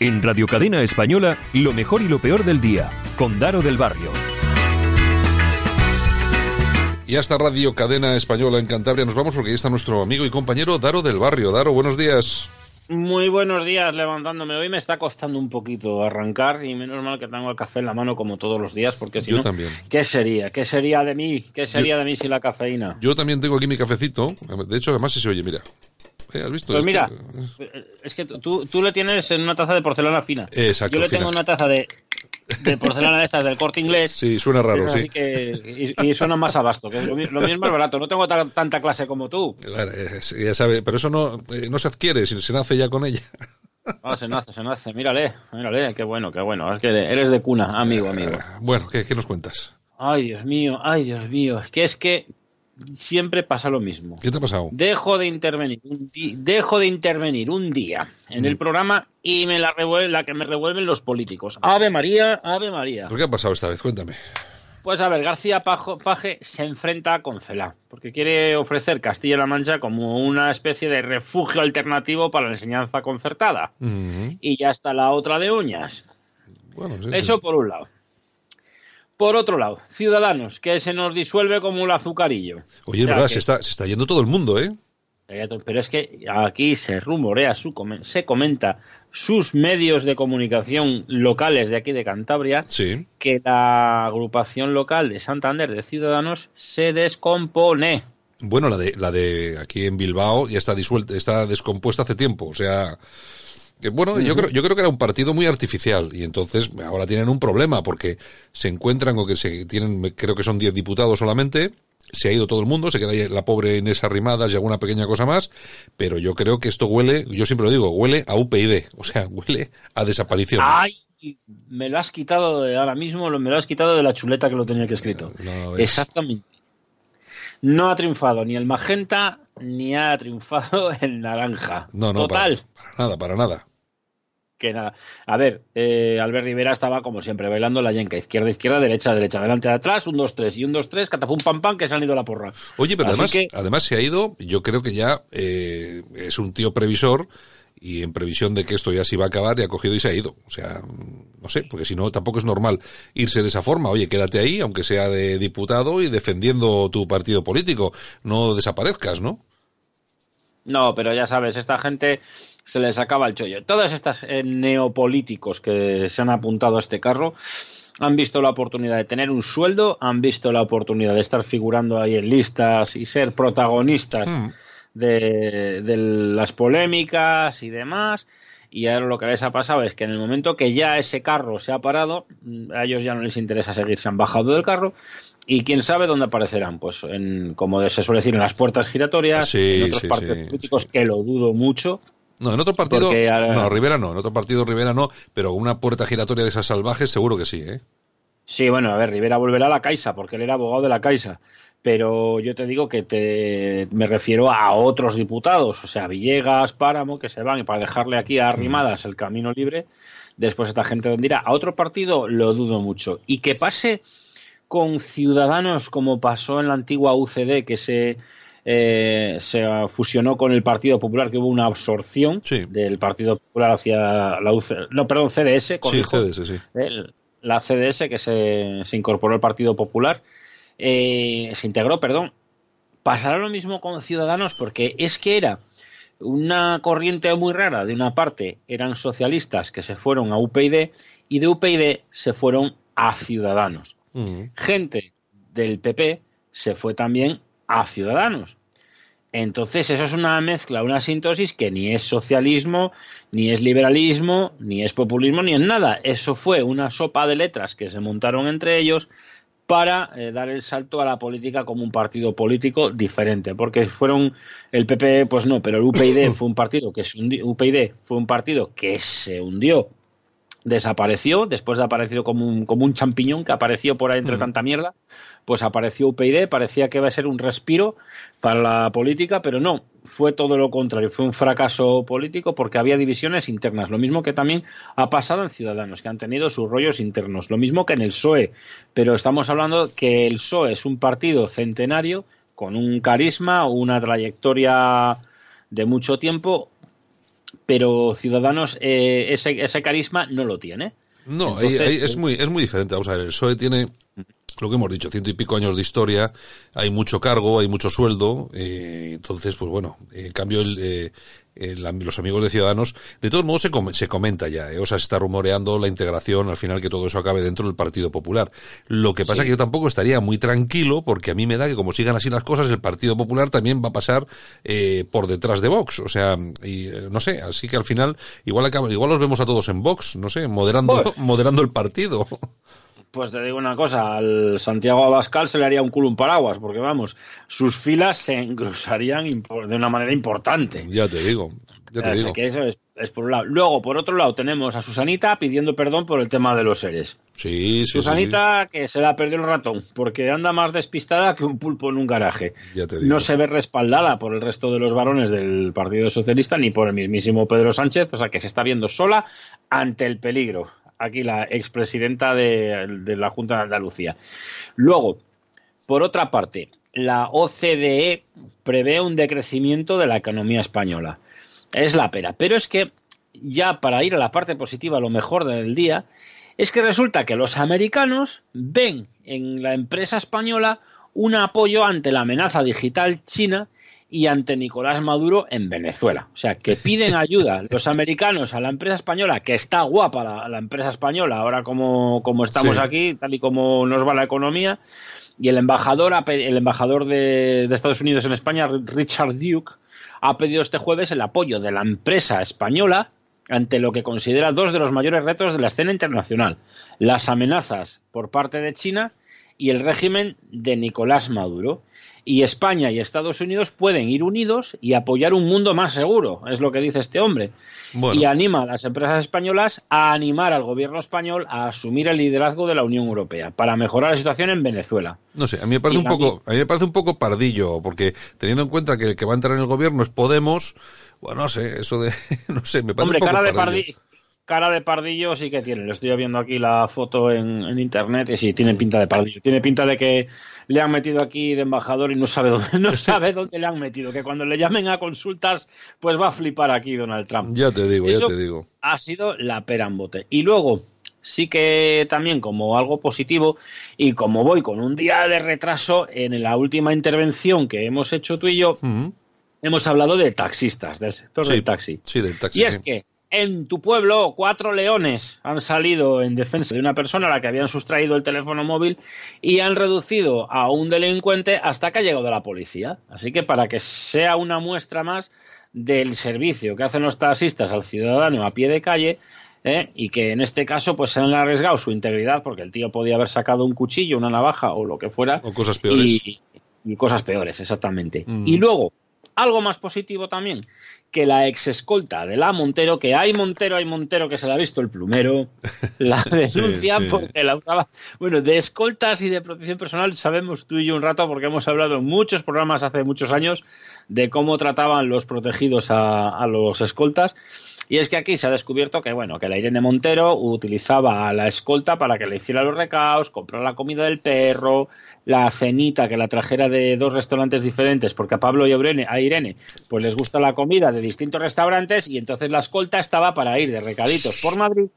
En Radio Cadena Española, lo mejor y lo peor del día, con Daro del Barrio. Y hasta Radio Cadena Española en Cantabria nos vamos porque ahí está nuestro amigo y compañero Daro del Barrio. Daro, buenos días. Muy buenos días, levantándome. Hoy me está costando un poquito arrancar y menos mal que tengo el café en la mano como todos los días, porque si Yo no, también. ¿qué sería? ¿Qué sería de mí? ¿Qué sería de mí sin la cafeína? Yo también tengo aquí mi cafecito. De hecho, además se oye, mira. Eh, ¿Has visto? Pues mira, es que tú, tú le tienes en una taza de porcelana fina. Exacto, Yo le fina. tengo una taza de, de porcelana de estas del corte inglés. Sí, suena raro, sí. que, y, y suena más abasto, que es lo, lo mismo es barato. No tengo ta- tanta clase como tú. Claro, eh, ya sabe, pero eso no, eh, no se adquiere, se nace ya con ella. Ah, se nace, se nace. Mírale, mírale, qué bueno, qué bueno. Es que eres de cuna, amigo, amigo. Bueno, ¿qué, qué nos cuentas? Ay, Dios mío, ay, Dios mío. Es que es que siempre pasa lo mismo. ¿Qué te ha pasado? Dejo de intervenir un dejo de intervenir un día en el programa y me la revuelve la que me revuelven los políticos. Ave María, Ave María. ¿Pero qué ha pasado esta vez? Cuéntame. Pues a ver, García Pajo- Paje se enfrenta con Celá, porque quiere ofrecer Castilla-La Mancha como una especie de refugio alternativo para la enseñanza concertada. Y ya está la otra de uñas. Bueno, sí, Eso sí. por un lado. Por otro lado, Ciudadanos, que se nos disuelve como el azucarillo. Oye, es O sea, verdad, que- se está, se está yendo todo el mundo, ¿eh? Pero es que aquí se rumorea, su se comenta sus medios de comunicación locales de aquí de Cantabria Sí. que la agrupación local de Santander de Ciudadanos se descompone. Bueno, la de, la de aquí en Bilbao ya está disuelta, está descompuesta hace tiempo. O sea, bueno, yo creo, yo creo que era un partido muy artificial y entonces ahora tienen un problema porque se encuentran con que se tienen, creo que son 10 diputados solamente. Se ha ido todo el mundo, se queda ahí la pobre Inés Arrimadas y alguna pequeña cosa más, pero yo creo que esto huele, yo siempre lo digo, huele a UPyD, o sea, huele a desaparición. ¡Ay! Me lo has quitado de ahora mismo, lo- me lo has quitado de la chuleta que lo tenía que escrito. No, ves. Exactamente. No ha triunfado ni el magenta ni ha triunfado el naranja. No, no, para, Total. para nada, para nada. que nada. A ver, eh, Albert Rivera estaba como siempre bailando la yenca, izquierda, izquierda, derecha, derecha, delante, atrás, un 2-3 y un 2-3, catapum pam pam, que se han ido a la porra. Oye, pero Así además, que- además se ha ido, yo creo que ya eh, es un tío previsor y en previsión de que esto ya se iba a acabar, ya ha cogido y se ha ido. O sea, no sé, porque si no, tampoco es normal irse de esa forma. Oye, quédate ahí, aunque sea de diputado y defendiendo tu partido político. No desaparezcas, ¿no? No, pero ya sabes, esta gente se les acaba el chollo. Todas estas eh, neopolíticos que se han apuntado a este carro han visto la oportunidad de tener un sueldo, han visto la oportunidad de estar figurando ahí en listas y ser protagonistas Mm. De, de las polémicas y demás. Y ahora lo que les ha pasado es que en el momento que ya ese carro se ha parado, mm, a ellos ya no les interesa seguir, se han bajado del carro. Y quién sabe dónde aparecerán, pues en, como se suele decir, en las puertas giratorias, Sí, en otros sí, partidos sí, políticos, que lo dudo mucho. No, en otro partido. Porque No, Rivera no, en otro partido Rivera no, pero una puerta giratoria de esas salvajes seguro que sí, ¿eh? Sí, bueno, a ver, Rivera volverá a la Caixa, porque él era abogado de la Caixa. Pero yo te digo que te, me refiero a otros diputados, o sea, Villegas, Páramo, que se van y para dejarle aquí a arrimadas el camino libre, después esta gente donde irá. A otro partido lo dudo mucho. Y que pase con ciudadanos como pasó en la antigua UCD, que se, eh, se fusionó con el Partido Popular, que hubo una absorción Sí. del Partido Popular hacia la UCD, no, perdón, CDS, Sí, CDS, sí. el- la CDS que se, se incorporó al Partido Popular, eh, se integró, perdón. Pasará lo mismo con Ciudadanos porque es que era una corriente muy rara. De una parte eran socialistas que se fueron a UPyD y de UPyD se fueron a Ciudadanos. Mm. Gente del PP se fue también a Ciudadanos. Entonces, eso es una mezcla, una sintosis que ni es socialismo, ni es liberalismo, ni es populismo, ni es nada. Eso fue una sopa de letras que se montaron entre ellos para eh, dar el salto a la política como un partido político diferente, porque fueron el PP, pues no, pero el UPyD fue un partido que se hundió, UPyD fue un partido que se hundió desapareció, después de aparecido como un, como un champiñón que apareció por ahí entre tanta mierda, pues apareció UPyD, parecía que iba a ser un respiro para la política, pero no, fue todo lo contrario, fue un fracaso político porque había divisiones internas, lo mismo que también ha pasado en Ciudadanos, que han tenido sus rollos internos, lo mismo que en el PSOE, pero estamos hablando que el PSOE es un partido centenario con un carisma, una trayectoria de mucho tiempo, pero Ciudadanos eh, ese, ese, carisma no lo tiene. No, es, muy, es muy diferente. Vamos a ver, el PSOE tiene lo que hemos dicho, ciento y pico años de historia, hay mucho cargo, hay mucho sueldo, eh, entonces, pues bueno, en cambio el, eh, los amigos de Ciudadanos, de todos modos se, se comenta ya, ¿eh? o sea, se está rumoreando la integración, al final que todo eso acabe dentro del Partido Popular. Lo que pasa es que yo tampoco estaría muy tranquilo, porque a mí me da que como sigan así las cosas, el Partido Popular también va a pasar eh, por detrás de Vox, o sea, y, eh, no sé, así que al final igual acaba, igual los vemos a todos en Vox, no sé, moderando, moderando el partido. Pues te digo una cosa, al Santiago Abascal se le haría un culo un paraguas, porque vamos, sus filas se engrosarían de una manera importante. Ya te digo. Ya te digo. Que eso es, por un lado. Luego, por otro lado, tenemos a Susanita pidiendo perdón por el tema de los seres. Sí, sí. Susanita que se la perdió el ratón, porque anda más despistada que un pulpo en un garaje. Ya te digo. No se ve respaldada por el resto de los varones del Partido Socialista ni por el mismísimo Pedro Sánchez, o sea que se está viendo sola ante el peligro aquí la expresidenta de, la Junta de Andalucía. Luego, por otra parte, la OCDE prevé un decrecimiento de la economía española. Es la pera. Pero es que, ya para ir a la parte positiva, lo mejor del día, es que resulta que los americanos ven en la empresa española un apoyo ante la amenaza digital china y ante Nicolás Maduro en Venezuela. O sea, que piden ayuda los americanos a la empresa española, que está guapa la, empresa española, ahora como, como estamos aquí, tal y como nos va la economía, y el embajador, el embajador de, de Estados Unidos en España, Richard Duke, ha pedido este jueves el apoyo de la empresa española ante lo que considera dos de los mayores retos de la escena internacional, las amenazas por parte de China y el régimen de Nicolás Maduro y España y Estados Unidos pueden ir unidos y apoyar un mundo más seguro, es lo que dice este hombre. Y anima a las empresas españolas a animar al gobierno español a asumir el liderazgo de la Unión Europea para mejorar la situación en Venezuela. No sé, a mí me parece un poco, a mí me parece un poco pardillo, porque teniendo en cuenta que el que va a entrar en el gobierno es Podemos, bueno, no sé, eso de, no sé, me parece un poco cara de pardillo cara de pardillo sí que tiene. Le estoy viendo aquí la foto en, internet y sí, tiene pinta de pardillo. Tiene pinta de que le han metido aquí de embajador y no sabe dónde, no sabe dónde le han metido. Que cuando le llamen a consultas, pues va a flipar aquí Donald Trump. Ya te digo, ya te digo. Ha sido la pera en bote. Y luego, sí que también como algo positivo y como voy con un día de retraso en la última intervención que hemos hecho tú y yo, hemos hablado de taxistas, del sector del taxi. Sí, del taxi. Y es que en tu pueblo cuatro leones han salido en defensa de una persona a la que habían sustraído el teléfono móvil y han reducido a un delincuente hasta que ha llegado la policía. Así que para que sea una muestra más del servicio que hacen los taxistas al ciudadano a pie de calle, ¿eh? y que en este caso pues se han arriesgado su integridad porque el tío podía haber sacado un cuchillo, una navaja o lo que fuera. O cosas peores. Y, cosas peores, exactamente. Mm. Y luego, algo más positivo también, que la ex escolta de la Montero, que hay Montero, hay Montero que se la ha visto el plumero, la denuncia porque la usaba. Bueno, de escoltas y de protección personal sabemos tú y yo un rato porque hemos hablado en muchos programas hace muchos años de cómo trataban los protegidos a, a los escoltas y es que aquí se ha descubierto que, bueno, que la Irene Montero utilizaba a la escolta para que le hiciera los recaos, comprar la comida del perro, la cenita que la trajera de dos restaurantes diferentes, porque a Pablo y a Irene, pues les gusta la comida de distintos restaurantes y entonces la escolta estaba para ir de recaditos por Madrid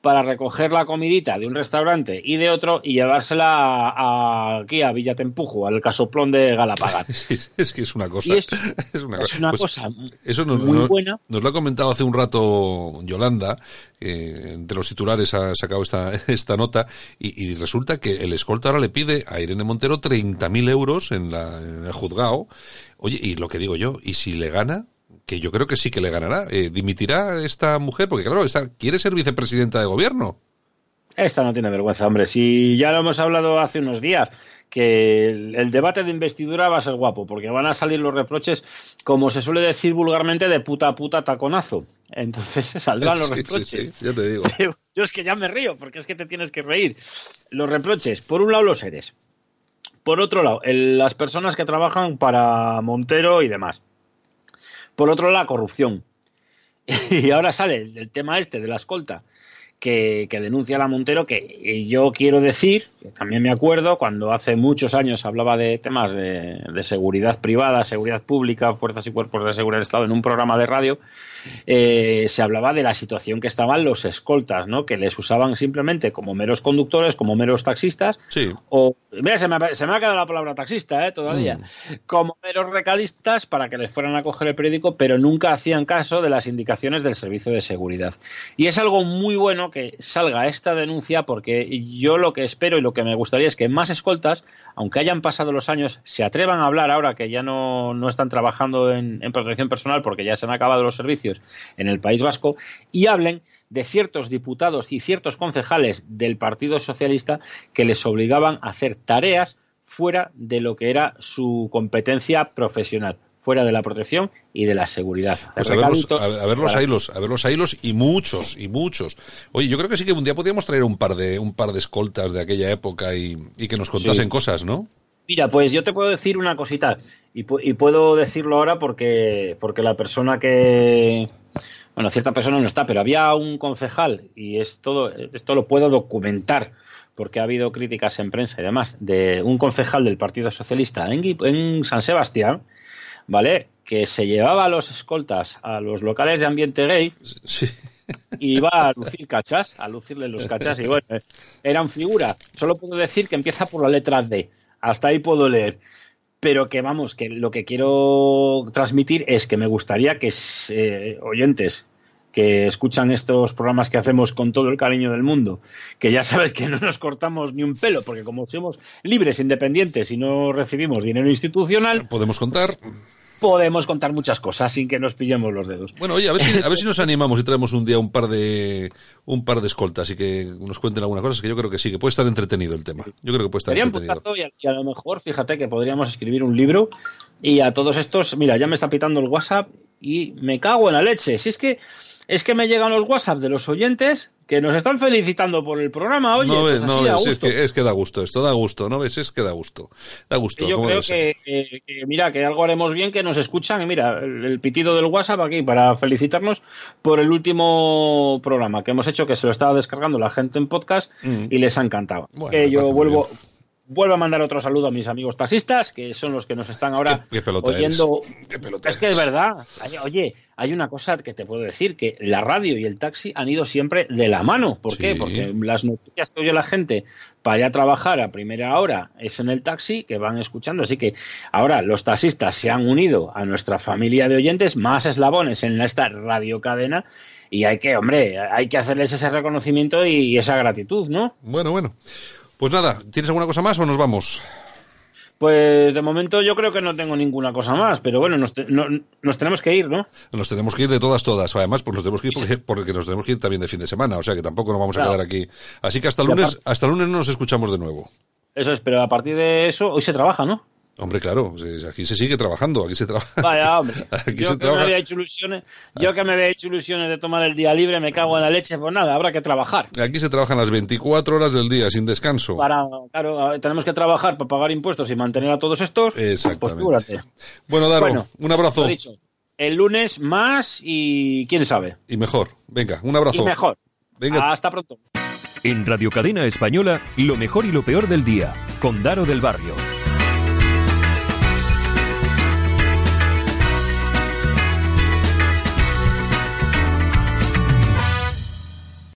para recoger la comidita de un restaurante y de otro y llevársela aquí a Villatempujo, al casoplón de Galapagar. es que es una cosa. es, una, pues cosa eso muy buena. Nos lo ha comentado hace un rato Yolanda, que entre los titulares ha sacado esta, esta nota, y, resulta que el escolta ahora le pide a Irene Montero 30.000 euros en, la, en el juzgado. Oye, y lo que digo yo, ¿y si le gana? Que yo creo que sí que le ganará. Eh, ¿Dimitirá esta mujer? Porque claro, esta, quiere ser vicepresidenta de gobierno. Esta no tiene vergüenza, hombre. Si ya lo hemos hablado hace unos días, que el, debate de investidura va a ser guapo, porque van a salir los reproches, como se suele decir vulgarmente, de puta puta taconazo. Entonces se saldrán los reproches. ya te digo. yo es que ya me río, porque es que te tienes que reír. Los reproches, por un lado los eres. Por otro lado, las personas que trabajan para Montero y demás. Por otro lado, la corrupción. Y ahora sale el tema este de la escolta que, denuncia la Montero, que yo quiero decir, que también me acuerdo, cuando hace muchos años hablaba de temas de, seguridad privada, seguridad pública, fuerzas y cuerpos de seguridad del Estado en un programa de radio, eh, se hablaba de la situación que estaban los escoltas, ¿no? que les usaban simplemente como meros conductores, como meros taxistas, sí. o, mira, se me, ha, se me, ha, quedado la palabra taxista ¿eh? todavía, mm. como meros recalistas para que les fueran a coger el periódico, pero nunca hacían caso de las indicaciones del servicio de seguridad. Y es algo muy bueno que salga esta denuncia porque yo lo que espero y lo que me gustaría es que más escoltas, aunque hayan pasado los años, se atrevan a hablar ahora que ya no, no están trabajando en, en protección personal porque ya se han acabado los servicios en el País Vasco y hablen de ciertos diputados y ciertos concejales del Partido Socialista que les obligaban a hacer tareas fuera de lo que era su competencia profesional fuera de la protección y de la seguridad. Pues a ver, los, a, ver los hilos, a ver los hilos y muchos, y muchos. Oye, yo creo que sí que un día podríamos traer un par de, un par de escoltas de aquella época y, que nos contasen cosas, ¿no? Mira, pues yo te puedo decir una cosita, y, y, puedo decirlo ahora porque, porque la persona que... Bueno, cierta persona no está, pero había un concejal, y es todo, esto lo puedo documentar, porque ha habido críticas en prensa y demás, de un concejal del Partido Socialista en, en San Sebastián, ¿vale? Que se llevaba a los escoltas a los locales de ambiente gay y iba a lucir cachas, a lucirle los cachas y bueno, eran figura. Solo puedo decir que empieza por la letra D. Hasta ahí puedo leer. Pero que vamos, que lo que quiero transmitir es que me gustaría que eh, oyentes que escuchan estos programas que hacemos con todo el cariño del mundo, que ya sabes que no nos cortamos ni un pelo, porque como somos libres, independientes y no recibimos dinero institucional, podemos contar podemos contar muchas cosas sin que nos pillemos los dedos. Bueno, oye, a ver si, a ver si nos animamos y traemos un día un par de un par de escoltas y que nos cuenten algunas cosas, que yo creo que sí, que puede estar entretenido el tema. Yo creo que puede estar entretenido. Y a, lo mejor, fíjate que podríamos escribir un libro y a todos estos, mira, ya me está pitando el WhatsApp y me cago en la leche. Si es que es que me llegan los WhatsApp de los oyentes que nos están felicitando por el programa. Oye, no ves, pues no ves, es que, es que, da gusto esto, da gusto, ¿no ves? Es que da gusto. Da gusto. yo creo que, mira, que algo haremos bien, que nos escuchan. Y mira, el, pitido del WhatsApp aquí para felicitarnos por el último programa que hemos hecho, que se lo estaba descargando la gente en podcast mm. y les ha encantado. que yo vuelvo, Vuelvo a mandar otro saludo a mis amigos taxistas, que son los que nos están ahora oyendo. es que es verdad. Oye, hay una cosa que te puedo decir, que la radio y el taxi han ido siempre de la mano. ¿Por qué? Porque las noticias que oye la gente para ir a trabajar a primera hora es en el taxi que van escuchando. Así que ahora los taxistas se han unido a nuestra familia de oyentes, más eslabones en esta radiocadena y hay que, hombre, hay que hacerles ese reconocimiento y esa gratitud, ¿no? Bueno, bueno. Pues nada, ¿tienes alguna cosa más o nos vamos? Pues de momento yo creo que no tengo ninguna cosa más, pero bueno, nos, tenemos que ir, ¿no? Nos tenemos que ir de todas, todas. Además, pues nos tenemos que ir porque, nos tenemos que ir también de fin de semana, o sea que tampoco nos vamos a quedar aquí. Así que hasta lunes, hasta lunes nos escuchamos de nuevo. Eso es, pero a partir de eso, hoy se trabaja, ¿no? Hombre, claro, aquí se sigue trabajando, aquí se trabaja. Vaya, hombre. yo que me había hecho ilusiones, yo que me había hecho ilusiones de tomar el día libre, me cago en la leche, pues nada, habrá que trabajar. Aquí se trabajan las 24 horas del día, sin descanso. Para, claro, tenemos que trabajar para pagar impuestos y mantener a todos estos. Pues Exactamente. bueno, Daro, un abrazo. Dicho, el lunes más y quién sabe. Y mejor. Venga, un abrazo. Y mejor. Venga. Hasta pronto. En Radio Cadena Española, lo mejor y lo peor del día, con Daro del Barrio.